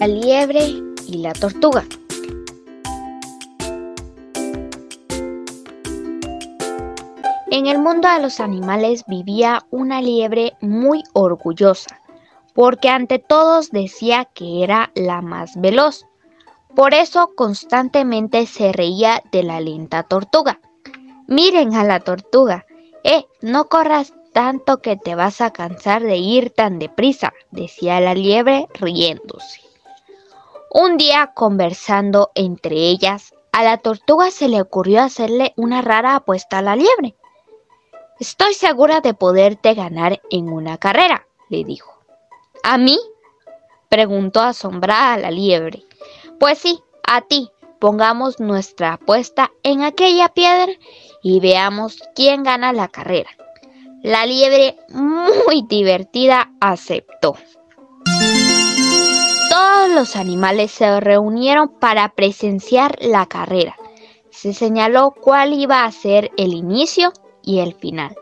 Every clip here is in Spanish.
La liebre y la tortuga. En el mundo de los animales vivía una liebre muy orgullosa, porque ante todos decía que era la más veloz. Por eso constantemente se reía de la lenta tortuga. Miren a la tortuga. Eh, no corras tanto que te vas a cansar de ir tan deprisa, decía la liebre riéndose. Un día, conversando entre ellas, a la tortuga se le ocurrió hacerle una rara apuesta a la liebre. Estoy segura de poderte ganar en una carrera, le dijo. ¿A mí? preguntó asombrada la liebre. Pues sí, a ti. Pongamos nuestra apuesta en aquella piedra y veamos quién gana la carrera. La liebre, muy divertida, aceptó. Los animales se reunieron para presenciar la carrera. Se señaló cuál iba a ser el inicio y el final.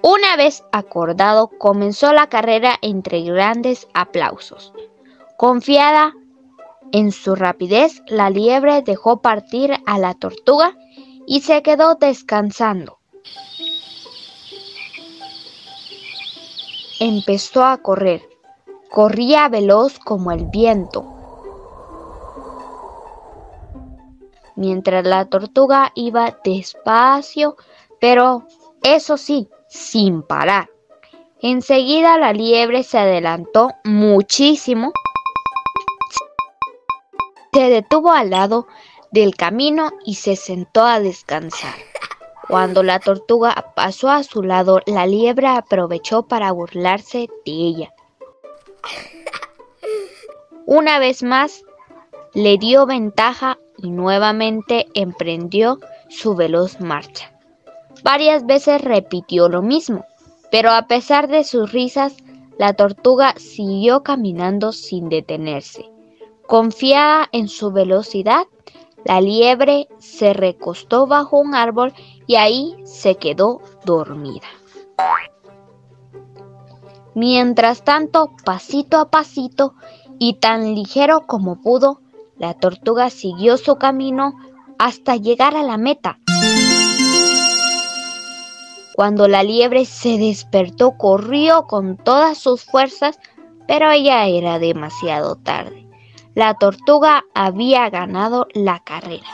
Una vez acordado, comenzó la carrera entre grandes aplausos. Confiada en su rapidez, la liebre dejó partir a la tortuga y se quedó descansando. Empezó a correr. Corría veloz como el viento. Mientras la tortuga iba despacio, pero eso sí, sin parar. Enseguida la liebre se adelantó muchísimo. Se detuvo al lado del camino y se sentó a descansar. Cuando la tortuga pasó a su lado, la liebre aprovechó para burlarse de ella. Una vez más, le dio ventaja y nuevamente emprendió su veloz marcha. Varias veces repitió lo mismo, pero a pesar de sus risas, la tortuga siguió caminando sin detenerse. Confiada en su velocidad, la liebre se recostó bajo un árbol y ahí se quedó dormida. Mientras tanto, pasito a pasito y tan ligero como pudo, la tortuga siguió su camino hasta llegar a la meta. Cuando la liebre se despertó, corrió con todas sus fuerzas, pero ya era demasiado tarde. La tortuga había ganado la carrera.